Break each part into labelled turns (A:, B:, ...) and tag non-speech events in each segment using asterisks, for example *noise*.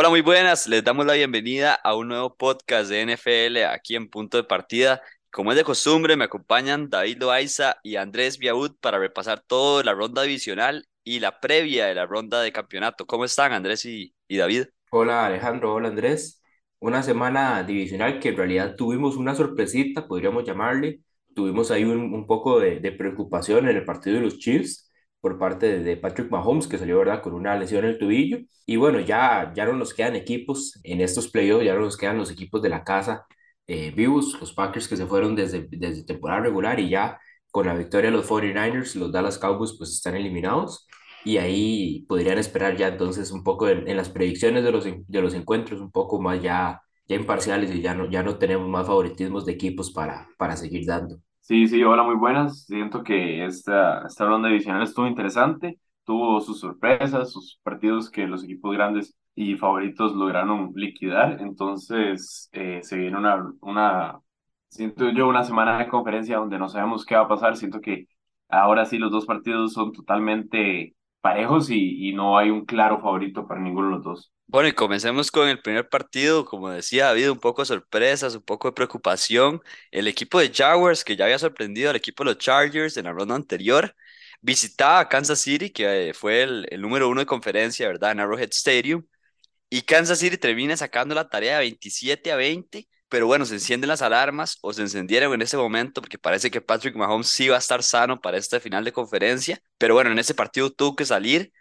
A: Hola, muy buenas. Les damos la bienvenida a un nuevo podcast de NFL aquí en Punto de Partida. Como es de costumbre, me acompañan David Loaiza y Andrés Viaud para repasar toda la ronda divisional y la previa de la ronda de campeonato. ¿Cómo están, Andrés y, David?
B: Hola Alejandro, hola Andrés. Una semana divisional que en realidad tuvimos una sorpresita, podríamos llamarle. Tuvimos ahí un, un poco de, de preocupación en el partido de los Chiefs por parte de, Patrick Mahomes, que salió, ¿verdad?, con una lesión en el tobillo. Y bueno, ya, ya no nos quedan equipos en estos playoffs, ya no nos quedan los equipos de la casa eh, vivos, los Packers que se fueron desde, desde temporada regular y ya con la victoria de los 49ers, los Dallas Cowboys pues están eliminados y ahí podrían esperar ya entonces un poco en, en las predicciones de los, de los encuentros, un poco más ya, ya imparciales y ya no, ya no tenemos más favoritismos de equipos para, para seguir dando.
C: Sí, sí, hola, muy buenas. Siento que esta, esta ronda divisional estuvo interesante, tuvo sus sorpresas, sus partidos que los equipos grandes y favoritos lograron liquidar. Entonces, eh, se viene una, una, siento yo, una semana de conferencia donde no sabemos qué va a pasar. Siento que ahora sí los dos partidos son totalmente parejos y, y no hay un claro favorito para ninguno de los dos.
A: Bueno, y comencemos con el primer partido. Como decía, ha habido un poco de sorpresas, un poco de preocupación. El equipo de Jaguars, que ya había sorprendido al equipo de los Chargers en la ronda anterior, visitaba Kansas City, que eh, fue el, el número uno de conferencia, ¿verdad? En Arrowhead Stadium. Y Kansas City termina sacando la tarea de 27 a 20, pero bueno, se encienden las alarmas o se encendieron en ese momento porque parece que Patrick Mahomes sí va a estar sano para este final de conferencia, pero bueno, en ese partido tuvo que salir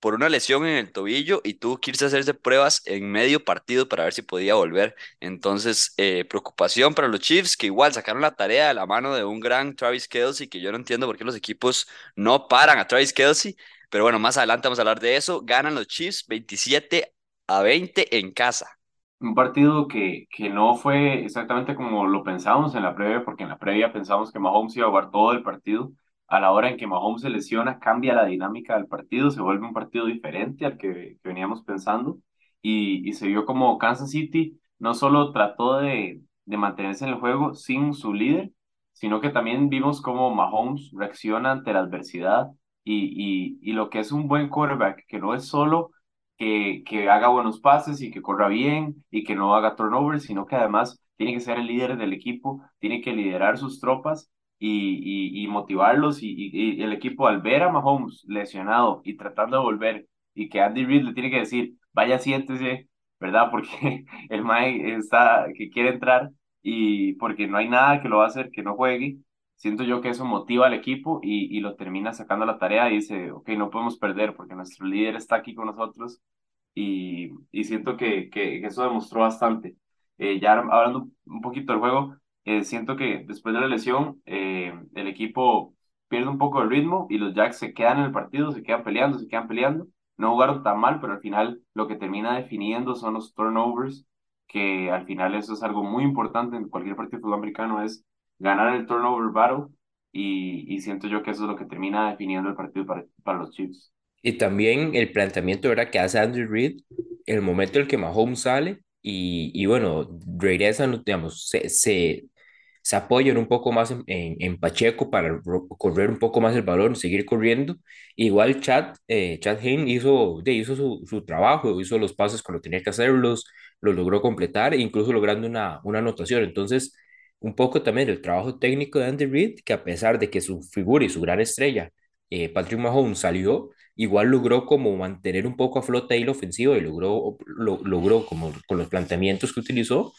A: por una lesión en el tobillo y tuvo que irse a hacerse pruebas en medio partido para ver si podía volver. Entonces, eh, preocupación para los Chiefs, que igual sacaron la tarea de la mano de un gran Travis Kelce, que yo no entiendo por qué los equipos no paran a Travis Kelce, pero bueno, más adelante vamos a hablar de eso. Ganan los Chiefs 27 a 20 en casa.
C: Un partido que, que no fue exactamente como lo pensábamos en la previa, porque en la previa pensamos que Mahomes iba a jugar todo el partido. A la hora en que Mahomes se lesiona, cambia la dinámica del partido, se vuelve un partido diferente al que, que veníamos pensando. Y, y se vio como Kansas City no solo trató de, de mantenerse en el juego sin su líder, sino que también vimos cómo Mahomes reacciona ante la adversidad y, y, y lo que es un buen quarterback, que no es solo que, que haga buenos pases y que corra bien y que no haga turnovers, sino que además tiene que ser el líder del equipo, tiene que liderar sus tropas y, y, motivarlos y, y, el equipo al ver a Mahomes lesionado y tratando de volver y que Andy Reid le tiene que decir, vaya siéntese, ¿verdad? *laughs* Porque el Mike está, que quiere entrar y porque no hay nada que lo va a hacer que no juegue, siento yo que eso motiva al equipo y, y lo termina sacando a la tarea y dice, ok, no podemos perder porque nuestro líder está aquí con nosotros y, y siento que, que, eso demostró bastante. Eh, ya hablando un poquito del juego, eh, siento que después de la lesión eh, el equipo pierde un poco el ritmo y los Jacks se quedan en el partido, se quedan peleando, se quedan peleando. No jugaron tan mal, pero al final lo que termina definiendo son los turnovers, que al final eso es algo muy importante en cualquier partido de fútbol americano, es ganar el turnover battle y, y siento yo que eso es lo que termina definiendo el partido para, para los Chiefs.
B: Y también el planteamiento ¿verdad? que hace Andrew Reid, el momento en el que Mahomes sale y, y bueno, regresan, digamos, se, se, se apoyan un poco más en, en, en Pacheco para correr un poco más el balón, seguir corriendo. Igual Chad, eh, Chad Henne hizo, hizo su, su trabajo, hizo los pases cuando tenía que hacerlos, los logró completar, incluso logrando una, una anotación. Entonces, un poco también el trabajo técnico de Andy Reid, que a pesar de que su figura y su gran estrella, eh, Patrick Mahomes, salió, igual logró como mantener un poco a flote ahí la ofensiva y logró, lo, logró como con los planteamientos que utilizó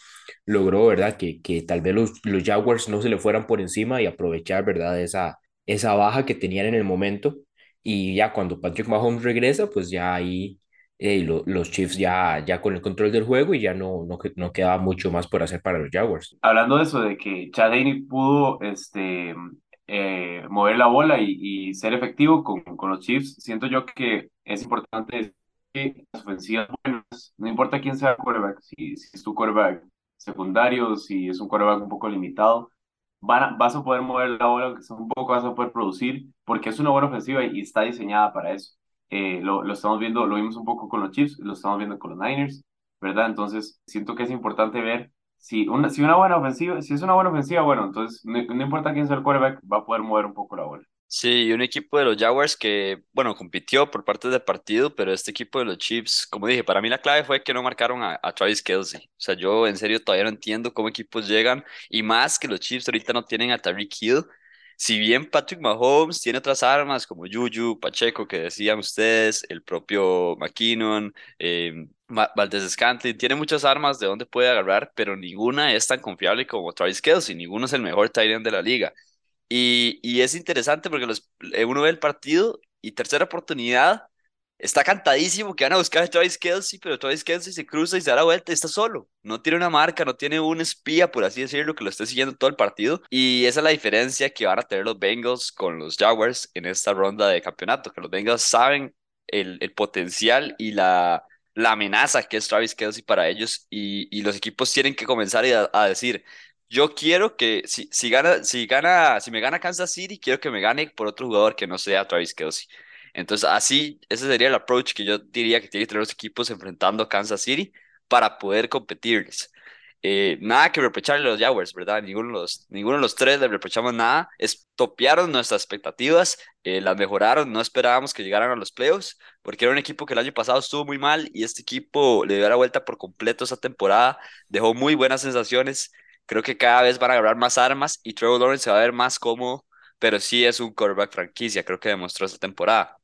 B: logró, ¿verdad? Que, que tal vez los, los Jaguars no se le fueran por encima y aprovechar, ¿verdad? Esa, esa baja que tenían en el momento. Y ya cuando Patrick Mahomes regresa, pues ya ahí eh, lo- los Chiefs ya, ya con el control del juego y ya no, no, que- no quedaba mucho más por hacer para los Jaguars.
C: Hablando de eso, de que Chad pudo este, eh, mover la bola y, ser efectivo con, con los Chiefs, siento yo que es importante que las ofensivas buenas, no importa quién sea el quarterback, si, es tu quarterback secundario, si es un quarterback un poco limitado, van a- vas a poder mover la bola, sea un poco, vas a poder producir, porque es una buena ofensiva y está diseñada para eso. Eh, lo, lo estamos viendo, lo vimos un poco con los Chiefs, lo estamos viendo con los Niners, ¿verdad? Entonces, siento que es importante ver si una, si una buena ofensiva, si es una buena ofensiva, bueno, entonces no, no importa quién sea el quarterback, va a poder mover un poco la bola.
A: Sí, un equipo de los Jaguars que, bueno, compitió por parte del partido, pero este equipo de los Chiefs, como dije, para mí la clave fue que no marcaron a, a Travis Kelce. O sea, yo en serio todavía no entiendo cómo equipos llegan, y más que los Chiefs ahorita no tienen a Tyreek Hill. Si bien Patrick Mahomes tiene otras armas como Juju, Pacheco, que decían ustedes, el propio McKinnon, eh, Valdez tiene muchas armas de donde puede agarrar, pero ninguna es tan confiable como Travis Kelce, ninguno es el mejor tight de la liga. Y, y es interesante porque los, eh, uno ve el partido y tercera oportunidad, está cantadísimo que van a buscar a Travis Kelce, pero Travis Kelce se cruza y se da la vuelta y está solo. No tiene una marca, no tiene un espía, por así decirlo, que lo esté siguiendo todo el partido. Y esa es la diferencia que van a tener los Bengals con los Jaguars en esta ronda de campeonato, que los Bengals saben el, el potencial y la, la amenaza que es Travis Kelce para ellos y, y los equipos tienen que comenzar a, a decir yo quiero que si, si gana, si gana, si me gana Kansas City, quiero que me gane por otro jugador que no sea Travis Kelce. Entonces, así, ese sería el approach que yo diría que tienen que tener los equipos enfrentando a Kansas City para poder competirles. Eh, nada que reprocharle a los Jaguars, ¿verdad? Ninguno de los, ninguno de los tres le reprochamos nada. Es, topearon nuestras expectativas, eh, las mejoraron, no esperábamos que llegaran a los playoffs, porque era un equipo que el año pasado estuvo muy mal y este equipo le dio la vuelta por completo esa temporada, dejó muy buenas sensaciones Creo que cada vez van a agarrar más armas y Trevor Lawrence se va a ver más cómodo, pero sí es un quarterback franquicia, creo que demostró esta temporada.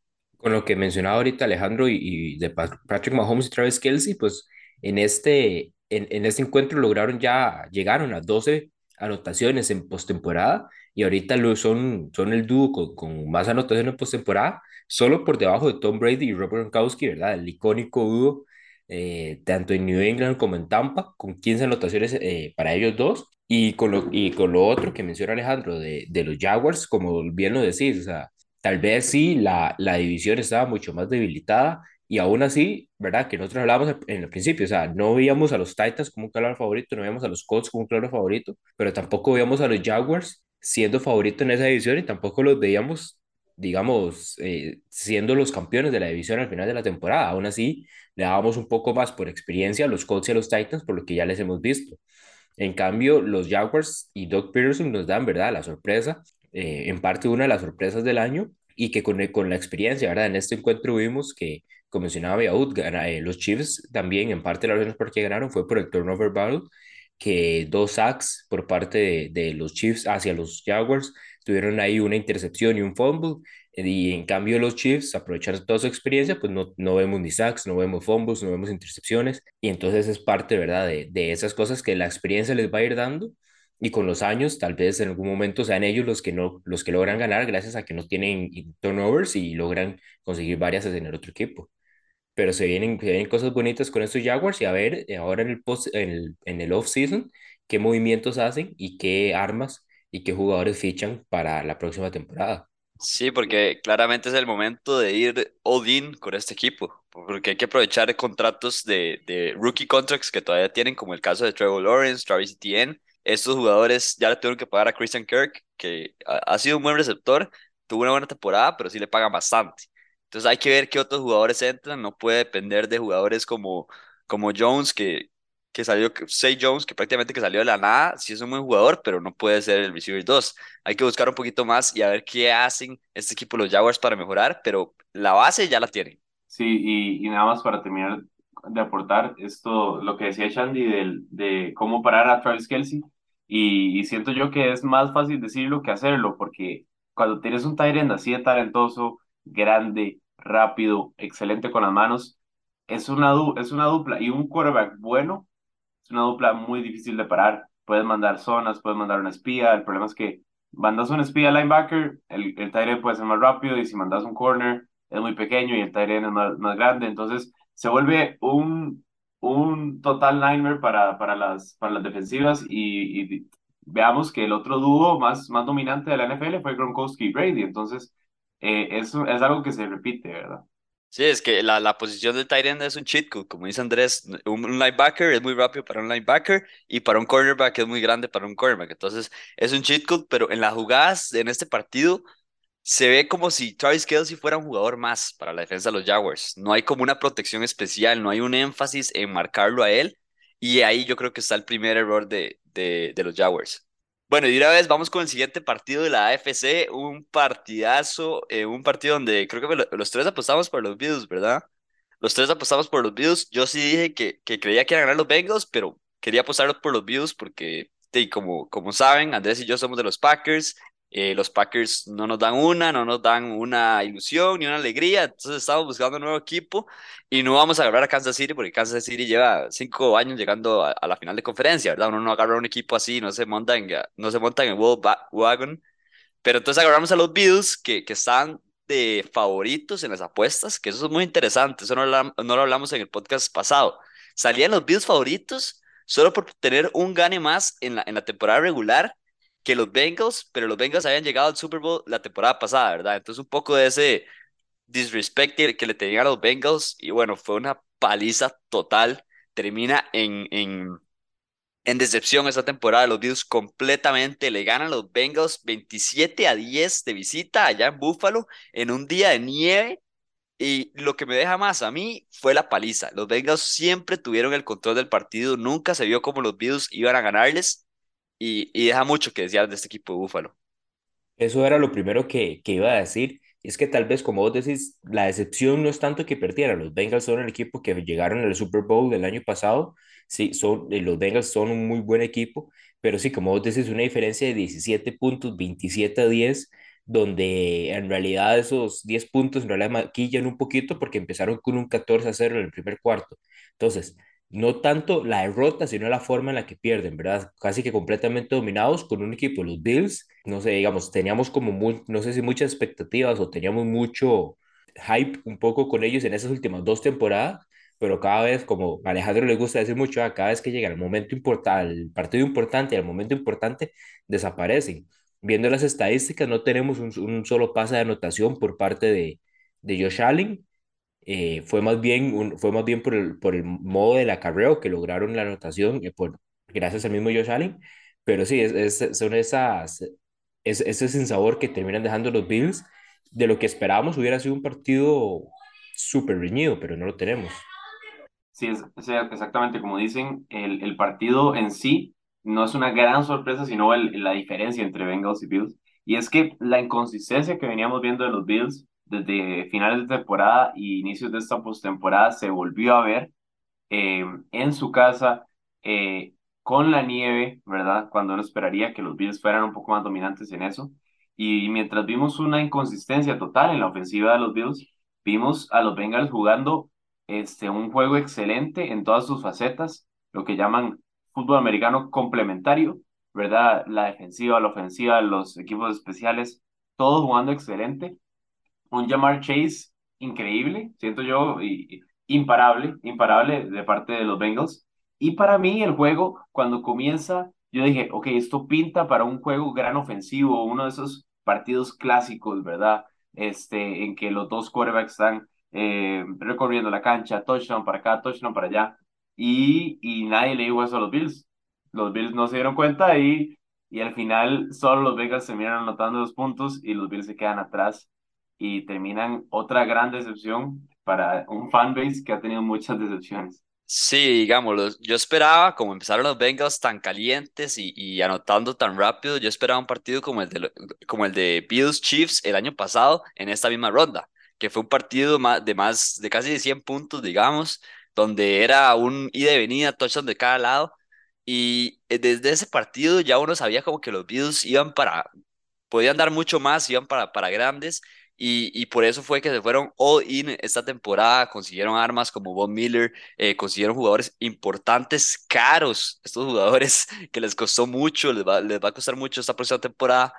B: Con lo que mencionaba ahorita Alejandro y, y de Pat- Patrick Mahomes y Travis Kelce, pues en este, en, en este encuentro lograron ya, llegaron a 12 anotaciones en postemporada y ahorita son, son el dúo con, con más anotaciones en postemporada, solo por debajo de Tom Brady y Robert Gronkowski, ¿verdad? El icónico dúo, eh, tanto en New England como en Tampa, con 15 anotaciones eh, para ellos dos. Y con lo, y con lo otro que menciona Alejandro de, de los Jaguars, como bien lo decís, o sea, Tal vez sí, la, la división estaba mucho más debilitada y aún así, ¿verdad? Que nosotros hablábamos en el principio, o sea, no veíamos a los Titans como un claro favorito, no veíamos a los Colts como un claro favorito, pero tampoco veíamos a los Jaguars siendo favorito en esa división y tampoco los veíamos, digamos, eh, siendo los campeones de la división al final de la temporada. Aún así, le dábamos un poco más por experiencia a los Colts y a los Titans por lo que ya les hemos visto. En cambio, los Jaguars y Doug Peterson nos dan, ¿verdad? La sorpresa, eh, en parte una de las sorpresas del año, y que con, con la experiencia, ¿verdad? En este encuentro vimos que, como mencionaba gana- eh, los Chiefs también, en parte las razones por qué ganaron fue por el turnover battle, que dos sacks por parte de, de los Chiefs hacia los Jaguars, tuvieron ahí una intercepción y un fumble, y en cambio los Chiefs, aprovechando toda su experiencia, pues no, no vemos ni sacks, no vemos fumbles, no vemos intercepciones. Y entonces es parte, ¿verdad? De, de esas cosas que la experiencia les va a ir dando. Y con los años, tal vez en algún momento sean ellos los que, no, los que logran ganar gracias a que no tienen turnovers y logran conseguir varias en el otro equipo. Pero se vienen, se vienen cosas bonitas con estos Jaguars y a ver eh, ahora en el, post, en el, en el off-season qué movimientos hacen y qué armas y qué jugadores fichan para la próxima temporada.
A: Sí, porque claramente es el momento de ir all in con este equipo, porque hay que aprovechar contratos de, de rookie contracts que todavía tienen, como el caso de Trevor Lawrence, Travis Etienne. Estos jugadores ya le tuvieron que pagar a Christian Kirk, que ha, sido un buen receptor, tuvo una buena temporada, pero sí le pagan bastante. Entonces hay que ver qué otros jugadores entran, no puede depender de jugadores como, como Jones, que, que salió, Say Jones, que prácticamente que salió de la nada, sí es un buen jugador, pero no puede ser el receiver 2 hay que buscar un poquito más y a ver qué hacen este equipo, los Jaguars, para mejorar, pero la base ya la tienen.
C: Sí, y, y nada más para terminar de aportar esto, lo que decía Shandy del, de cómo parar a Travis Kelce, y, siento yo que es más fácil decirlo que hacerlo, porque cuando tienes un end así de talentoso, grande, rápido, excelente con las manos, es una, du- es una dupla, y un quarterback bueno, es una dupla muy difícil de parar. Puedes mandar zonas, puedes mandar una espía, el problema es que mandas un espía linebacker, el, el end puede ser más rápido, y si mandas un corner, es muy pequeño y el end es más, más grande, entonces se vuelve un, un total nightmare para, para, las, para las defensivas y, y veamos que el otro dúo más, más dominante de la NFL fue Gronkowski y Brady, entonces eh, eso es algo que se repite, ¿verdad?
A: Sí, es que la, la posición del tight end es un cheat code, como dice Andrés, un, un linebacker es muy rápido para un linebacker y para un cornerback es muy grande para un cornerback, entonces es un cheat code, pero en las jugadas en este partido se ve como si Travis Kelce fuera un jugador más para la defensa de los Jaguars, no hay como una protección especial, no hay un énfasis en marcarlo a él y ahí yo creo que está el primer error de, de, de los Jaguars. Bueno, y una vez vamos con el siguiente partido de la AFC, un partidazo, eh, un partido donde creo que lo- los tres apostamos por los Bills, ¿verdad? Los tres apostamos por los Bills. Yo sí dije que, que creía que iban a ganar los Bengals, pero quería apostar por los Bills porque, como, como saben, Andrés y yo somos de los Packers. Eh, los Packers no nos dan una, no nos dan una ilusión ni una alegría. Entonces estamos buscando un nuevo equipo y no vamos a agarrar a Kansas City porque Kansas City lleva cinco años llegando a, a la final de conferencia, ¿verdad? Uno no agarra un equipo así, no se monta en, no se monta en el Wagon pero entonces agarramos a los Bills que, que están de favoritos en las apuestas, que eso es muy interesante, eso no, lo no lo hablamos en el podcast pasado. Salían los Bills favoritos solo por tener un gane más en la, en la temporada regular que los Bengals, pero los Bengals habían llegado al Super Bowl la temporada pasada, ¿verdad? Entonces un poco de ese disrespect que le tenían a los Bengals y bueno, fue una paliza total. Termina en, en decepción esta temporada, los Bills completamente le ganan los Bengals 27 a 10 de visita allá en Buffalo en un día de nieve. Y lo que me deja más a mí fue la paliza. Los Bengals siempre tuvieron el control del partido, nunca se vio como los Bills iban a ganarles y, y deja mucho que desear de este equipo de Buffalo.
B: Eso era lo primero que, que iba a decir. Es que tal vez, como vos decís, la decepción no es tanto que perdieran. Los Bengals son el equipo que llegaron al Super Bowl del año pasado. Sí, son, eh, los Bengals son un muy buen equipo, pero sí, como vos decís, una diferencia de 17 puntos, 27 a 10, donde en realidad esos 10 puntos en realidad maquillan un poquito porque empezaron con un 14 a 0 en el primer cuarto. Entonces, no tanto la derrota, sino la forma en la que pierden, ¿verdad? Casi que completamente dominados con un equipo, los Bills, no sé, digamos, teníamos como no sé si muchas expectativas o teníamos mucho hype un poco con ellos en esas últimas dos temporadas, pero cada vez, como Alejandro le gusta decir mucho, ah, cada vez que llega el momento importante, el partido importante, el momento importante, desaparecen. Viendo las estadísticas, no tenemos un, un solo pase de anotación por parte de, de Josh Allen eh, fue más bien, fue más bien por el, por el modo del acarreo que lograron la anotación, eh, por, gracias al mismo Josh Allen. Pero sí, es, es- son esas, es, ese sinsabor que terminan dejando los Bills. De lo que esperábamos hubiera sido un partido súper reñido, pero no lo tenemos.
C: Sí, es, es exactamente como dicen, el, el partido en sí no es una gran sorpresa, sino el, la diferencia entre Bengals y Bills. Y es que la inconsistencia que veníamos viendo de los Bills desde finales de temporada y inicios de esta postemporada se volvió a ver eh, en su casa, eh, con la nieve, ¿verdad? Cuando uno esperaría que los Bills fueran un poco más dominantes en eso. Y mientras vimos una inconsistencia total en la ofensiva de los Bills, vimos a los Bengals jugando este, un juego excelente en todas sus facetas, lo que llaman fútbol americano complementario, ¿verdad? La defensiva, la ofensiva, los equipos especiales, todos jugando excelente un Jamar Chase increíble, siento yo, imparable, imparable de parte de los Bengals. Y para mí el juego, cuando comienza, yo dije, ok, esto pinta para un juego gran ofensivo, uno de esos partidos clásicos, ¿verdad? Este, en que los dos quarterbacks están eh, recorriendo la cancha, touchdown para acá, touchdown para allá, y, y nadie le dijo eso a los Bills. Los Bills no se dieron cuenta y, y al final solo los Bengals terminan anotando dos puntos y los Bills se quedan atrás y terminan otra gran decepción para un fanbase que ha tenido muchas decepciones.
A: Sí, digámoslo, yo esperaba, como empezaron los Bengals tan calientes y, y anotando tan rápido, yo esperaba un partido como el de, como el de Bills Chiefs el año pasado en esta misma ronda, que fue un partido ma- de más de casi de 100 puntos, digamos, donde era un ida y venida, touchdown de cada lado, y eh, desde ese partido ya uno sabía como que los Bills iban para, podían dar mucho más, iban para, para grandes. Y, y por eso fue que se fueron all in esta temporada, consiguieron armas como Von Miller, eh, consiguieron jugadores importantes, caros, estos jugadores *laughs* que les costó mucho, les va, les va a costar mucho esta próxima temporada.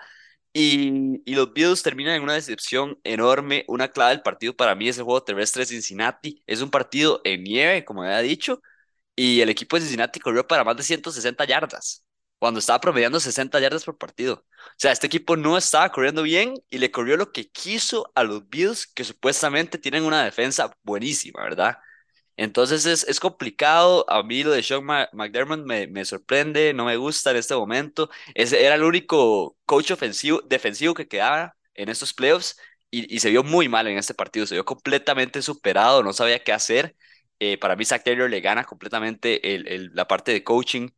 A: Y, y los Bills terminan en una decepción enorme. Una clave del partido para mí es el juego terrestre de Cincinnati. Es un partido en nieve, como había dicho, y el equipo de Cincinnati corrió para más de 160 yardas, cuando estaba promediando 60 yardas por partido. O sea, este equipo no estaba corriendo bien y le corrió lo que quiso a los Bills, que supuestamente tienen una defensa buenísima, ¿verdad? Entonces es, es complicado. A mí lo de Sean McDermott me, me sorprende, no me gusta en este momento. Era el único coach ofensivo, defensivo que quedaba en estos playoffs y, y se vio muy mal en este partido. Se vio completamente superado, no sabía qué hacer. Eh, para mí, Zach Taylor le gana completamente el, el- la parte de coaching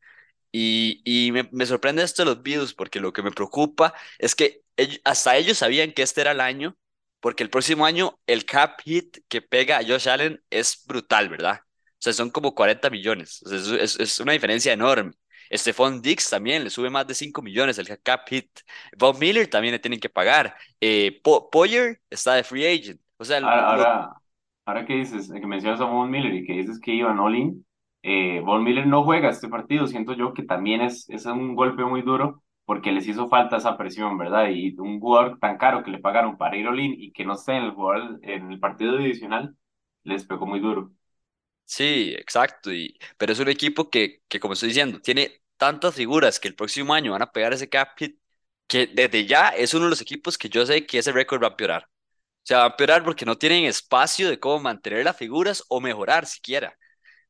A: Y, y me, me sorprende esto de los Bills, porque lo que me preocupa es que ell- hasta ellos sabían que este era el año, porque el próximo año el cap hit que pega a Josh Allen es brutal, ¿verdad? O sea, son como 40 millones. O sea, es, es- es una diferencia enorme. Stephon Diggs también le sube más de 5 millones el cap hit. Von Miller también le tienen que pagar. Eh, Po- Poyer está de free agent. O sea,
C: Ahora,
A: lo,
C: ahora, ahora que dices, que mencionas a Von Miller y que dices que iban all-in, eh, Miller no juega este partido, siento yo que también es, es un golpe muy duro porque les hizo falta esa presión, ¿verdad? Y un jugador tan caro que le pagaron para ir all-in y que no esté en el, jugador, en el partido divisional, les pegó muy duro.
A: Sí, exacto. Y, pero es un equipo que, que, como estoy diciendo, tiene tantas figuras que el próximo año van a pegar ese cap hit que desde ya es uno de los equipos que yo sé que ese récord va a empeorar. O sea, va a empeorar porque no tienen espacio de cómo mantener las figuras o mejorar siquiera.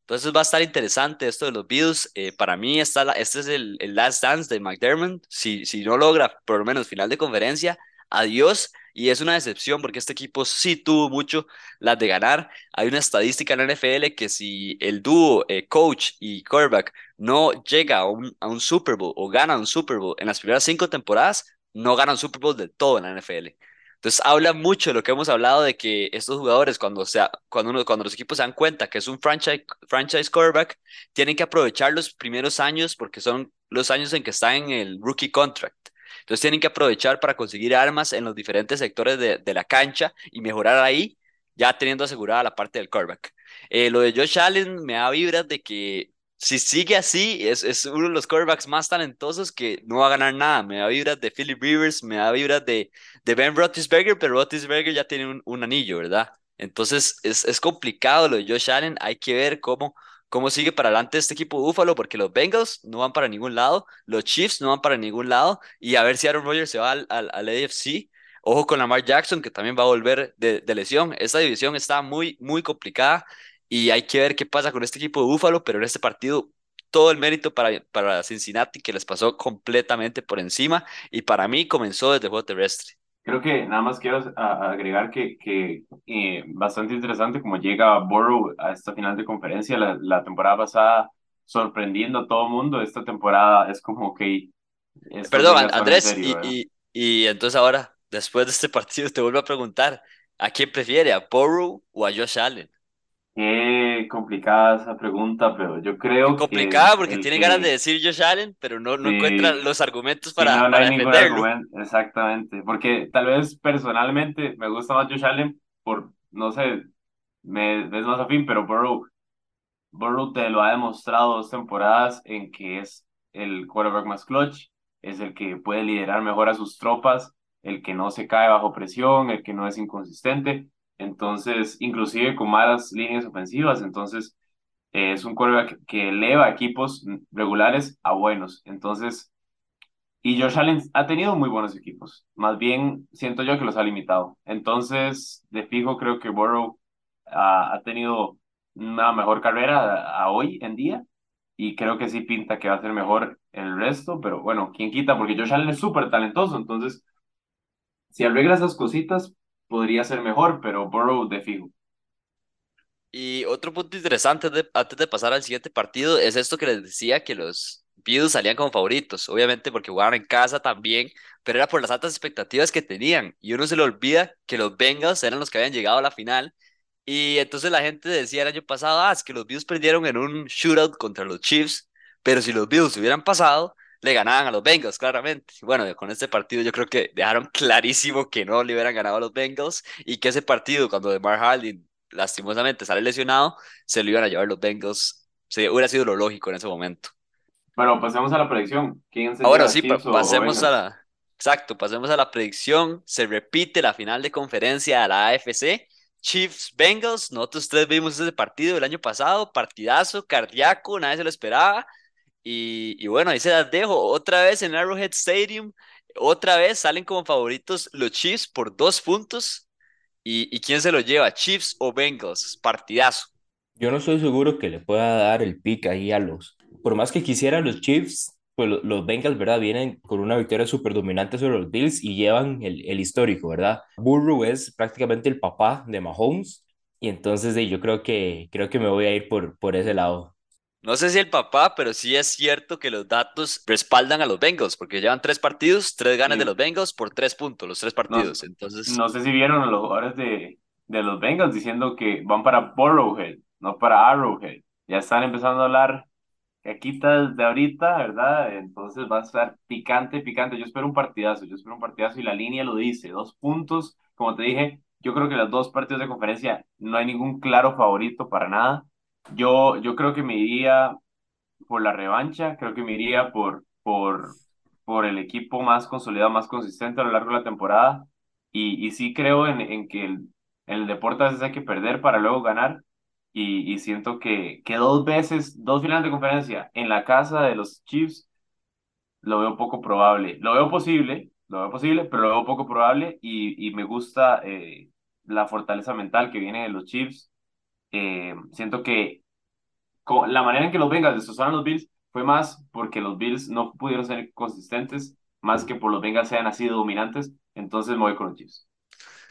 A: Entonces va a estar interesante esto de los Bills. Eh, para mí está la- este es el, last dance de McDermott. Si, si no logra por lo menos final de conferencia, adiós. Y es una decepción porque este equipo sí tuvo mucho las de ganar. Hay una estadística en la NFL que si el dúo eh, coach y quarterback no llega a un, a un Super Bowl o gana un Super Bowl en las primeras cinco temporadas, no gana un Super Bowl del todo en la NFL. Entonces habla mucho de lo que hemos hablado de que estos jugadores, cuando, sea, cuando, uno, cuando los equipos se dan cuenta que es un franchise, franchise quarterback, tienen que aprovechar los primeros años porque son los años en que están en el rookie contract. Entonces tienen que aprovechar para conseguir armas en los diferentes sectores de, de la cancha y mejorar ahí, ya teniendo asegurada la parte del quarterback. Eh, lo de Josh Allen me da vibras de que si sigue así, es, es uno de los quarterbacks más talentosos que no va a ganar nada. Me da vibras de Philip Rivers, me da vibras de de Ben Roethlisberger, pero Roethlisberger ya tiene un, un anillo, ¿verdad? Entonces es, es complicado lo de Josh Allen, hay que ver cómo, cómo sigue para adelante este equipo de Búfalo, porque los Bengals no van para ningún lado, los Chiefs no van para ningún lado, y a ver si Aaron Rodgers se va al, al, al AFC. Ojo con Lamar Jackson, que también va a volver de, de lesión. Esta división está muy, muy complicada y hay que ver qué pasa con este equipo de Búfalo, pero en este partido todo el mérito para, para Cincinnati, que les pasó completamente por encima, y para mí comenzó desde el juego terrestre.
C: Creo que nada más quiero agregar que, que eh, bastante interesante como llega Burrow a esta final de conferencia la, la temporada pasada sorprendiendo a todo mundo. Esta temporada es como que
A: Perdón, Andrés,
C: serio,
A: y, y, y entonces ahora, después de este partido, *laughs* te vuelvo a preguntar, ¿a quién prefiere, a Burrow o a Josh Allen?
C: Qué complicada esa pregunta, pero yo creo que el,
A: Complicada porque tiene ganas de decir Josh Allen, pero no, no encuentra los argumentos
C: sí,
A: para,
C: no, no
A: para
C: hay ningún
A: defenderlo.
C: argumento, exactamente, porque tal vez personalmente me gusta más Josh Allen por, no sé, me es más afín, pero Burrow Burrow te lo ha demostrado dos temporadas en que es el quarterback más clutch, es el que puede liderar mejor a sus tropas, el que no se cae bajo presión, el que no es inconsistente, entonces, inclusive con malas líneas ofensivas, entonces eh, es un quarterback que eleva equipos regulares a buenos, entonces, y Josh Allen ha tenido muy buenos equipos, más bien siento yo que los ha limitado, entonces, de fijo creo que Burrow ha, ha tenido una mejor carrera a, hoy en día y creo que sí pinta que va a ser mejor el resto, pero bueno, quién quita, porque Josh Allen es súper talentoso, entonces si arregla esas cositas podría ser mejor, pero Burrow de fijo.
A: Y otro punto interesante de- antes de pasar al siguiente partido es esto que les decía que los Bills salían como favoritos, obviamente porque jugaban en casa también, pero era por las altas expectativas que tenían. Y uno se le olvida que los Bengals eran los que habían llegado a la final. Y entonces la gente decía el año pasado, ah, es que los Bills perdieron en un shootout contra los Chiefs, pero si los Bills hubieran pasado, le ganaban a los Bengals, claramente. Bueno, con este partido yo creo que dejaron clarísimo que no le hubieran ganado a los Bengals y que ese partido, cuando DeMar Hamlin lastimosamente sale lesionado, se lo iban a llevar los Bengals. Se hubiera sido lo lógico en ese momento.
C: Pero pasemos a la predicción. ¿Quién se
A: Ah, bueno,
C: lleva,
A: sí, pa- pasemos a la... Exacto, pasemos a la predicción. Se repite la final de conferencia de la AFC. Chiefs Bengals, nosotros tres vimos ese partido el año pasado, partidazo, cardíaco, nadie se lo esperaba. Y, bueno, ahí se las dejo. Otra vez en Arrowhead Stadium, otra vez salen como favoritos los Chiefs por dos puntos. ¿Y, quién se lo lleva? ¿Chiefs o Bengals? Partidazo.
B: Yo no estoy seguro que le pueda dar el pick ahí a los, por más que quisiera los Chiefs, pues lo- los Bengals, ¿verdad? Vienen con una victoria súper dominante sobre los Bills y llevan el, el histórico, ¿verdad? Burrow es prácticamente el papá de Mahomes y entonces de, yo creo que, creo que me voy a ir por, por ese lado.
A: No sé si el papá, pero sí es cierto que los datos respaldan a los Bengals, porque llevan tres partidos, tres ganas de los Bengals por tres puntos, los tres
C: no,
A: partidos. Entonces,
C: no sé si vieron a los jugadores de, de los Bengals diciendo que van para Burrowhead, no para Arrowhead. Ya están empezando a hablar caquitas de ahorita, ¿verdad? Entonces va a estar picante, picante. Yo espero un partidazo, yo espero un partidazo y la línea lo dice, dos puntos. Como te dije, yo creo que los dos partidos de conferencia no hay ningún claro favorito para nada. Yo, yo creo que me iría por la revancha, creo que me iría por, por, por el equipo más consolidado, más consistente a lo largo de la temporada. Y, y sí creo en, en que el, el deporte a veces hay que perder para luego ganar. Y, y siento que, que dos veces, dos finales de conferencia en la casa de los Chiefs, lo veo poco probable. Lo veo posible, lo veo posible, pero lo veo poco probable. Y, y me gusta eh, la fortaleza mental que viene de los Chiefs. Eh, siento que co- la manera en que los Bengals destrozaron los Bills fue más porque los Bills no pudieron ser consistentes, más que por los Bengals sean así de dominantes. Entonces me voy con los Chiefs.